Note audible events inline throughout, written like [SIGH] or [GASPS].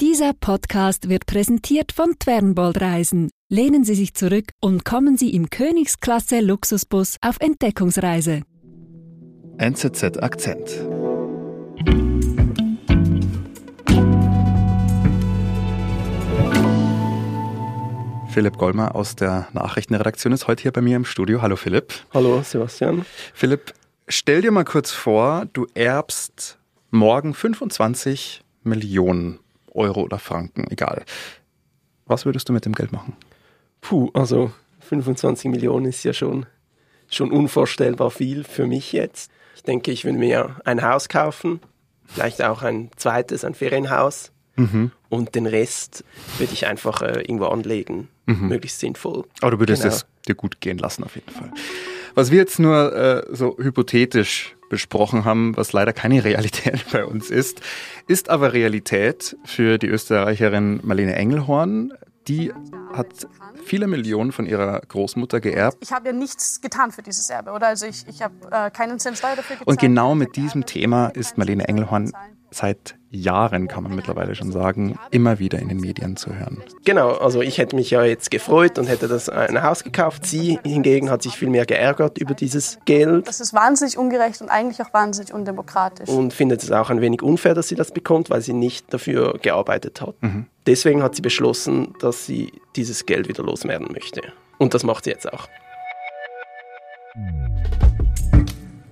Dieser Podcast wird präsentiert von Twernbold Reisen. Lehnen Sie sich zurück und kommen Sie im Königsklasse Luxusbus auf Entdeckungsreise. NZZ Akzent. Philipp Gollmer aus der Nachrichtenredaktion ist heute hier bei mir im Studio. Hallo Philipp. Hallo Sebastian. Philipp, stell dir mal kurz vor, du erbst morgen 25 Millionen Euro oder Franken, egal. Was würdest du mit dem Geld machen? Puh, also 25 Millionen ist ja schon, schon unvorstellbar viel für mich jetzt. Ich denke, ich würde mir ein Haus kaufen, vielleicht auch ein zweites, ein Ferienhaus. Mhm. Und den Rest würde ich einfach äh, irgendwo anlegen, mhm. möglichst sinnvoll. Aber du würdest genau. es dir gut gehen lassen, auf jeden Fall. Was wir jetzt nur äh, so hypothetisch besprochen haben, was leider keine [LAUGHS] Realität bei uns ist, ist aber Realität für die Österreicherin Marlene Engelhorn. Die hat viele Millionen von ihrer Großmutter geerbt. Ich habe ja nichts getan für dieses Erbe, oder? Also ich, ich habe äh, keinen Cent Steuer dafür gezahlt. Und genau mit diesem Thema ist Marlene Engelhorn seit Jahren, kann man mittlerweile schon sagen, immer wieder in den Medien zu hören. Genau, also ich hätte mich ja jetzt gefreut und hätte das ein Haus gekauft. Sie hingegen hat sich viel mehr geärgert über dieses Geld. Das ist wahnsinnig ungerecht und eigentlich auch wahnsinnig undemokratisch. Und findet es auch ein wenig unfair, dass sie das bekommt, weil sie nicht dafür gearbeitet hat. Mhm. Deswegen hat sie beschlossen, dass sie dieses Geld wieder loswerden möchte. Und das macht sie jetzt auch.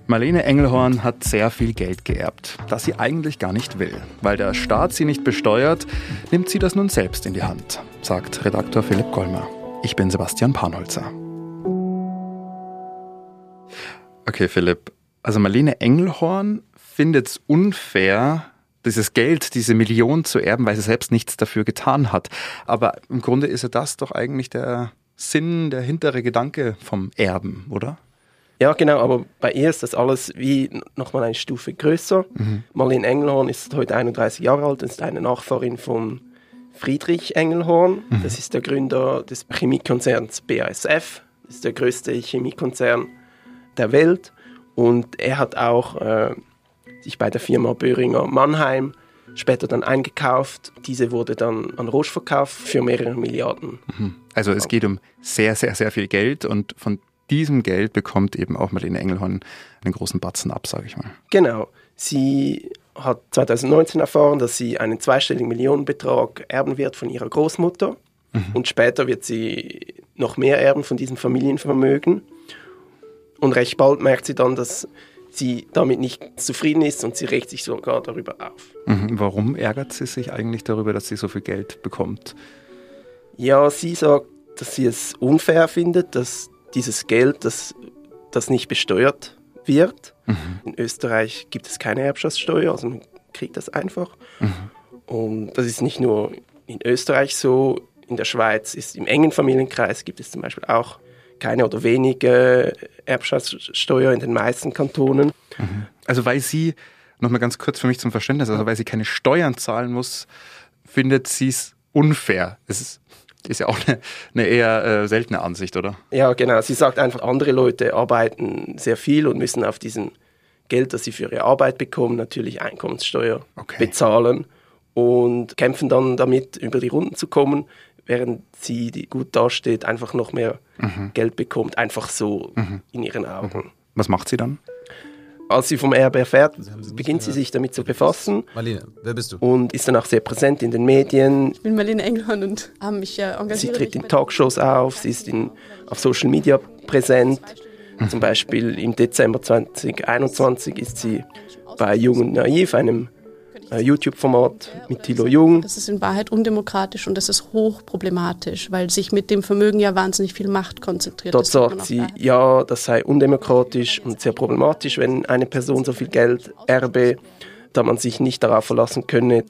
Marlene Engelhorn hat sehr viel Geld geerbt, das sie eigentlich gar nicht will. Weil der Staat sie nicht besteuert, nimmt sie das nun selbst in die Hand, sagt Redaktor Philipp Gollmer. Ich bin Sebastian Panholzer. Okay, Philipp. Also Marlene Engelhorn findet es unfair, dieses Geld, diese Million zu erben, weil sie selbst nichts dafür getan hat. Aber im Grunde ist ja das doch eigentlich der Sinn, der hintere Gedanke vom Erben, oder? Ja, genau, aber bei ihr ist das alles wie nochmal eine Stufe größer. Mhm. Marlene Engelhorn ist heute 31 Jahre alt und ist eine Nachfahrin von Friedrich Engelhorn. Mhm. Das ist der Gründer des Chemiekonzerns BASF. Das ist der größte Chemiekonzern der Welt. Und er hat auch äh, sich bei der Firma Böhringer Mannheim später dann eingekauft. Diese wurde dann an Roche verkauft für mehrere Milliarden. Mhm. Also es geht um sehr, sehr, sehr viel Geld und von diesem Geld bekommt eben auch Marlene Engelhorn einen großen Batzen ab, sage ich mal. Genau. Sie hat 2019 erfahren, dass sie einen zweistelligen Millionenbetrag erben wird von ihrer Großmutter. Mhm. Und später wird sie noch mehr erben von diesem Familienvermögen. Und recht bald merkt sie dann, dass sie damit nicht zufrieden ist und sie regt sich sogar darüber auf. Mhm. Warum ärgert sie sich eigentlich darüber, dass sie so viel Geld bekommt? Ja, sie sagt, dass sie es unfair findet, dass dieses Geld, das, das nicht besteuert wird. Mhm. In Österreich gibt es keine Erbschaftssteuer, also man kriegt das einfach. Mhm. Und das ist nicht nur in Österreich so, in der Schweiz ist im engen Familienkreis gibt es zum Beispiel auch keine oder wenige Erbschaftssteuer in den meisten Kantonen. Mhm. Also weil sie, nochmal ganz kurz für mich zum Verständnis, also weil sie keine Steuern zahlen muss, findet sie es unfair. Es ist ist ja auch eine, eine eher äh, seltene Ansicht, oder? Ja, genau. Sie sagt einfach, andere Leute arbeiten sehr viel und müssen auf diesem Geld, das sie für ihre Arbeit bekommen, natürlich Einkommenssteuer okay. bezahlen und kämpfen dann damit, über die Runden zu kommen, während sie, die gut dasteht, einfach noch mehr mhm. Geld bekommt, einfach so mhm. in ihren Augen. Mhm. Was macht sie dann? Als sie vom Erbe erfährt, beginnt sie sich damit zu befassen. Marlene, wer bist du? Und ist dann auch sehr präsent in den Medien. Ich bin Marlene Engelhorn und habe mich äh, engagiert. Sie tritt in Talkshows auf, sie ist in, auf Social Media präsent. Zum Beispiel im Dezember 2021 ist sie bei Jung und Naiv, einem YouTube-Format mit Thilo Jung. Das ist in Wahrheit undemokratisch und das ist hochproblematisch, weil sich mit dem Vermögen ja wahnsinnig viel Macht konzentriert. Dort sagt sie, ja, das sei undemokratisch und sehr problematisch, wenn eine Person so viel Geld erbe, da man sich nicht darauf verlassen könne,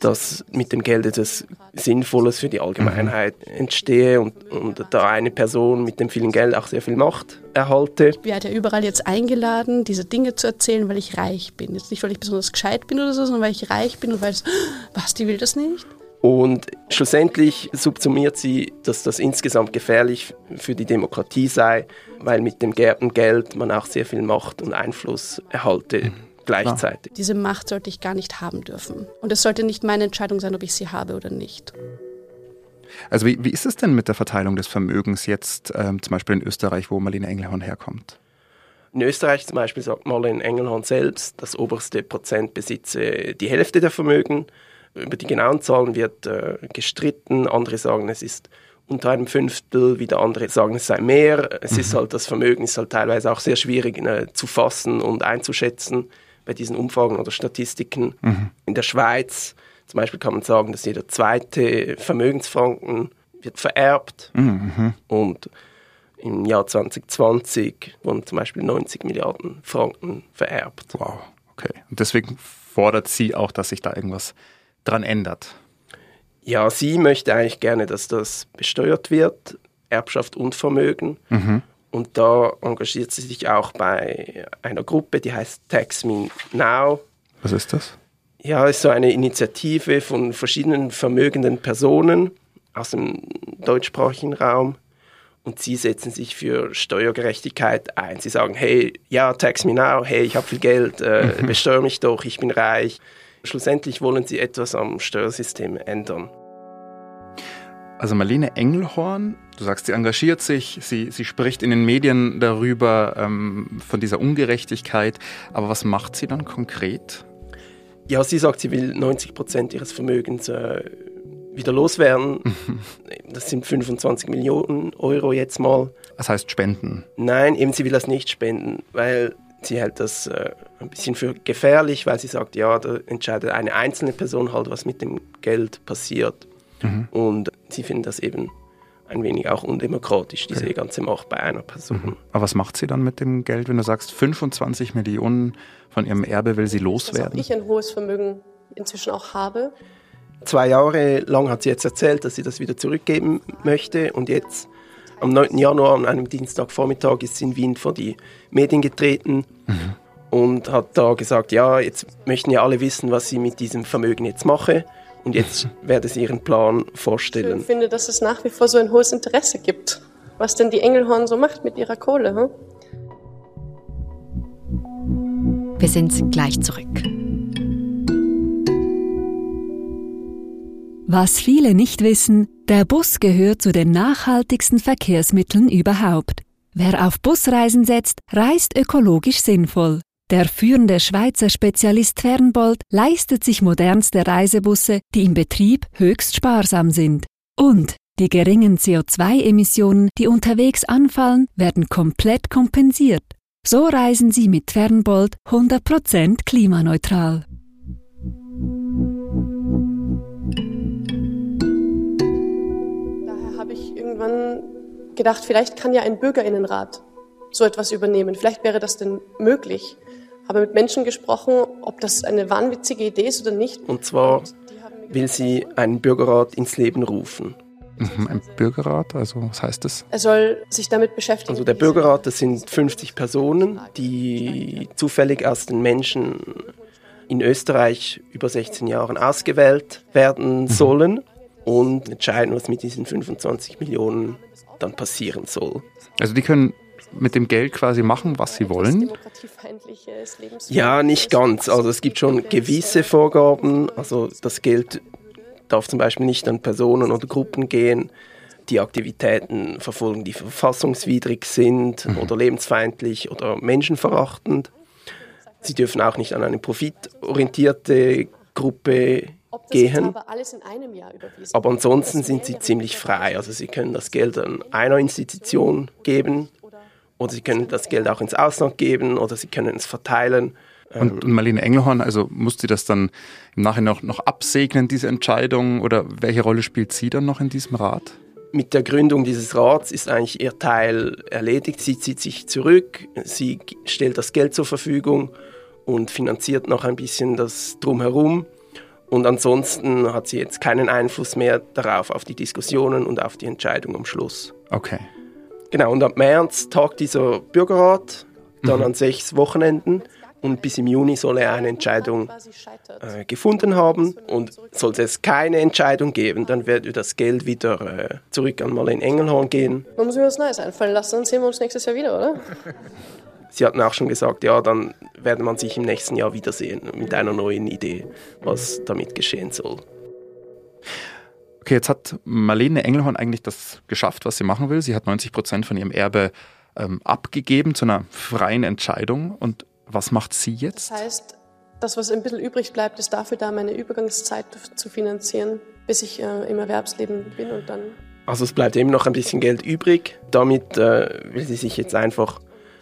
dass mit dem Geld etwas Sinnvolles für die Allgemeinheit mhm. entstehe und, und da eine Person mit dem vielen Geld auch sehr viel Macht erhalte. Ich werde ja überall jetzt eingeladen, diese Dinge zu erzählen, weil ich reich bin. Jetzt nicht, weil ich besonders gescheit bin oder so, sondern weil ich reich bin und weil es, [GASPS] was, die will das nicht? Und schlussendlich subsumiert sie, dass das insgesamt gefährlich für die Demokratie sei, weil mit dem Geld man auch sehr viel Macht und Einfluss erhalte. Mhm gleichzeitig. Diese Macht sollte ich gar nicht haben dürfen. Und es sollte nicht meine Entscheidung sein, ob ich sie habe oder nicht. Also wie, wie ist es denn mit der Verteilung des Vermögens jetzt ähm, zum Beispiel in Österreich, wo Marlene Engelhorn herkommt? In Österreich zum Beispiel sagt Marlene Engelhorn selbst, das oberste Prozent besitze die Hälfte der Vermögen. Über die genauen Zahlen wird äh, gestritten. Andere sagen, es ist unter einem Fünftel, wieder andere sagen, es sei mehr. Es mhm. ist halt, das Vermögen ist halt teilweise auch sehr schwierig äh, zu fassen und einzuschätzen bei diesen Umfragen oder Statistiken. Mhm. In der Schweiz zum Beispiel kann man sagen, dass jeder zweite Vermögensfranken wird vererbt mhm. und im Jahr 2020 wurden zum Beispiel 90 Milliarden Franken vererbt. Wow, okay. Und deswegen fordert sie auch, dass sich da irgendwas dran ändert. Ja, sie möchte eigentlich gerne, dass das besteuert wird, Erbschaft und Vermögen. Mhm. Und da engagiert sie sich auch bei einer Gruppe, die heißt Tax Me Now. Was ist das? Ja, es ist so eine Initiative von verschiedenen vermögenden Personen aus dem deutschsprachigen Raum. Und sie setzen sich für Steuergerechtigkeit ein. Sie sagen, hey, ja, tax me now, hey, ich habe viel Geld, äh, [LAUGHS] besteuere mich doch, ich bin reich. Schlussendlich wollen sie etwas am Steuersystem ändern. Also Marlene Engelhorn, du sagst, sie engagiert sich, sie, sie spricht in den Medien darüber, ähm, von dieser Ungerechtigkeit. Aber was macht sie dann konkret? Ja, sie sagt, sie will 90 Prozent ihres Vermögens äh, wieder loswerden. [LAUGHS] das sind 25 Millionen Euro jetzt mal. Das heißt Spenden? Nein, eben sie will das nicht spenden, weil sie hält das äh, ein bisschen für gefährlich, weil sie sagt, ja, da entscheidet eine einzelne Person halt, was mit dem Geld passiert. Mhm. Und sie finden das eben ein wenig auch undemokratisch, diese okay. ganze Macht bei einer Person. Mhm. Aber was macht sie dann mit dem Geld, wenn du sagst, 25 Millionen von ihrem Erbe will sie loswerden? Dass ich ein hohes Vermögen inzwischen auch habe. Zwei Jahre lang hat sie jetzt erzählt, dass sie das wieder zurückgeben möchte und jetzt am 9. Januar an einem Dienstagvormittag ist sie in Wien vor die Medien getreten mhm. und hat da gesagt, ja, jetzt möchten ja alle wissen, was sie mit diesem Vermögen jetzt mache und jetzt werde sie ihren Plan vorstellen. Ich finde, dass es nach wie vor so ein hohes Interesse gibt, was denn die Engelhorn so macht mit ihrer Kohle. Hm? Wir sind gleich zurück. Was viele nicht wissen, der Bus gehört zu den nachhaltigsten Verkehrsmitteln überhaupt. Wer auf Busreisen setzt, reist ökologisch sinnvoll. Der führende Schweizer Spezialist Fernbold leistet sich modernste Reisebusse, die im Betrieb höchst sparsam sind. Und die geringen CO2-Emissionen, die unterwegs anfallen, werden komplett kompensiert. So reisen Sie mit Fernbold 100% klimaneutral. Daher habe ich irgendwann gedacht, vielleicht kann ja ein Bürgerinnenrat so etwas übernehmen. Vielleicht wäre das denn möglich habe mit Menschen gesprochen, ob das eine wahnwitzige Idee ist oder nicht. Und zwar will sie einen Bürgerrat ins Leben rufen. Mhm, ein Bürgerrat, also was heißt das? Er soll sich damit beschäftigen. Also der Bürgerrat, das sind 50 Personen, die zufällig aus den Menschen in Österreich über 16 Jahren ausgewählt werden mhm. sollen und entscheiden, was mit diesen 25 Millionen dann passieren soll. Also die können mit dem Geld quasi machen, was sie wollen? Ja, nicht ganz. Also es gibt schon gewisse Vorgaben. Also das Geld darf zum Beispiel nicht an Personen oder Gruppen gehen, die Aktivitäten verfolgen, die verfassungswidrig sind mhm. oder lebensfeindlich oder menschenverachtend. Sie dürfen auch nicht an eine profitorientierte Gruppe gehen. Aber, aber ansonsten sind sie ziemlich frei. Also sie können das Geld an einer Institution geben oder sie können das Geld auch ins Ausland geben oder sie können es verteilen. Und, und Marlene Engelhorn, also muss sie das dann im Nachhinein noch, noch absegnen, diese Entscheidung? Oder welche Rolle spielt sie dann noch in diesem Rat? Mit der Gründung dieses Rats ist eigentlich ihr Teil erledigt. Sie zieht sich zurück, sie stellt das Geld zur Verfügung und finanziert noch ein bisschen das drumherum. Und ansonsten hat sie jetzt keinen Einfluss mehr darauf, auf die Diskussionen und auf die Entscheidung am Schluss. Okay. Genau, und ab März tagt dieser Bürgerrat, dann mhm. an sechs Wochenenden. Und bis im Juni soll er eine Entscheidung äh, gefunden haben. Und sollte es keine Entscheidung geben, dann wird das Geld wieder äh, zurück an Marlene Engelhorn gehen. Man muss mir was Neues einfallen lassen, dann sehen wir uns nächstes Jahr wieder, oder? [LAUGHS] sie hatten auch schon gesagt, ja, dann werde man sich im nächsten Jahr wiedersehen mit einer neuen Idee, was damit geschehen soll. Okay, jetzt hat Marlene Engelhorn eigentlich das geschafft, was sie machen will. Sie hat 90 Prozent von ihrem Erbe ähm, abgegeben zu einer freien Entscheidung. Und was macht sie jetzt? Das heißt, das, was ein bisschen übrig bleibt, ist dafür da, meine Übergangszeit zu finanzieren, bis ich äh, im Erwerbsleben bin und dann. Also es bleibt eben noch ein bisschen Geld übrig. Damit äh, will sie sich jetzt einfach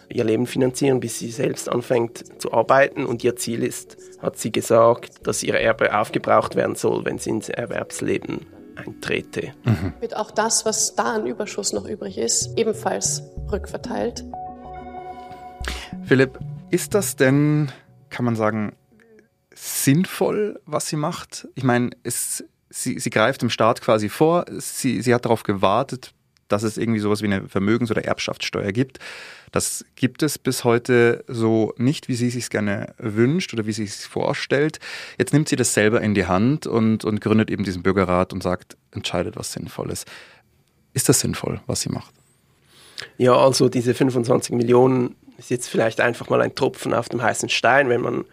ihr Leben finanzieren, bis sie selbst anfängt zu arbeiten. Und ihr Ziel ist, hat sie gesagt, dass ihr Erbe aufgebraucht werden soll, wenn sie ins Erwerbsleben eintrete. Mhm. Wird auch das, was da an Überschuss noch übrig ist, ebenfalls rückverteilt. Philipp, ist das denn, kann man sagen, sinnvoll, was sie macht? Ich meine, es, sie, sie greift dem Staat quasi vor, sie, sie hat darauf gewartet, dass es irgendwie sowas wie eine Vermögens- oder Erbschaftssteuer gibt. Das gibt es bis heute so nicht, wie sie sich gerne wünscht oder wie sie sich vorstellt. Jetzt nimmt sie das selber in die Hand und, und gründet eben diesen Bürgerrat und sagt, entscheidet was Sinnvolles. Ist das sinnvoll, was sie macht? Ja, also diese 25 Millionen ist jetzt vielleicht einfach mal ein Tropfen auf dem heißen Stein, wenn man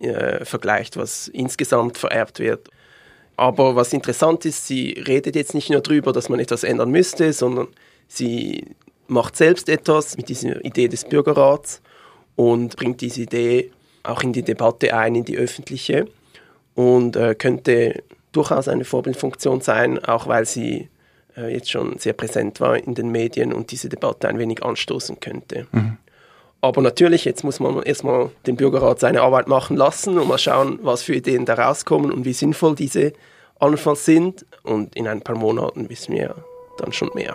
äh, vergleicht, was insgesamt vererbt wird. Aber was interessant ist, sie redet jetzt nicht nur darüber, dass man etwas ändern müsste, sondern sie macht selbst etwas mit dieser Idee des Bürgerrats und bringt diese Idee auch in die Debatte ein, in die öffentliche und äh, könnte durchaus eine Vorbildfunktion sein, auch weil sie äh, jetzt schon sehr präsent war in den Medien und diese Debatte ein wenig anstoßen könnte. Mhm. Aber natürlich, jetzt muss man erstmal den Bürgerrat seine Arbeit machen lassen und mal schauen, was für Ideen da rauskommen und wie sinnvoll diese allenfalls sind. Und in ein paar Monaten wissen wir dann schon mehr.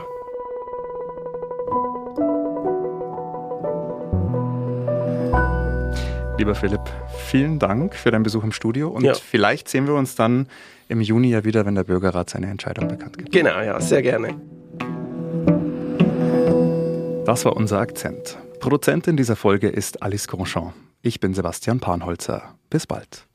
Lieber Philipp, vielen Dank für deinen Besuch im Studio und ja. vielleicht sehen wir uns dann im Juni ja wieder, wenn der Bürgerrat seine Entscheidung bekannt gibt. Genau, ja, sehr gerne. Das war unser Akzent. Produzentin dieser Folge ist Alice Grandchamp. Ich bin Sebastian Panholzer. Bis bald.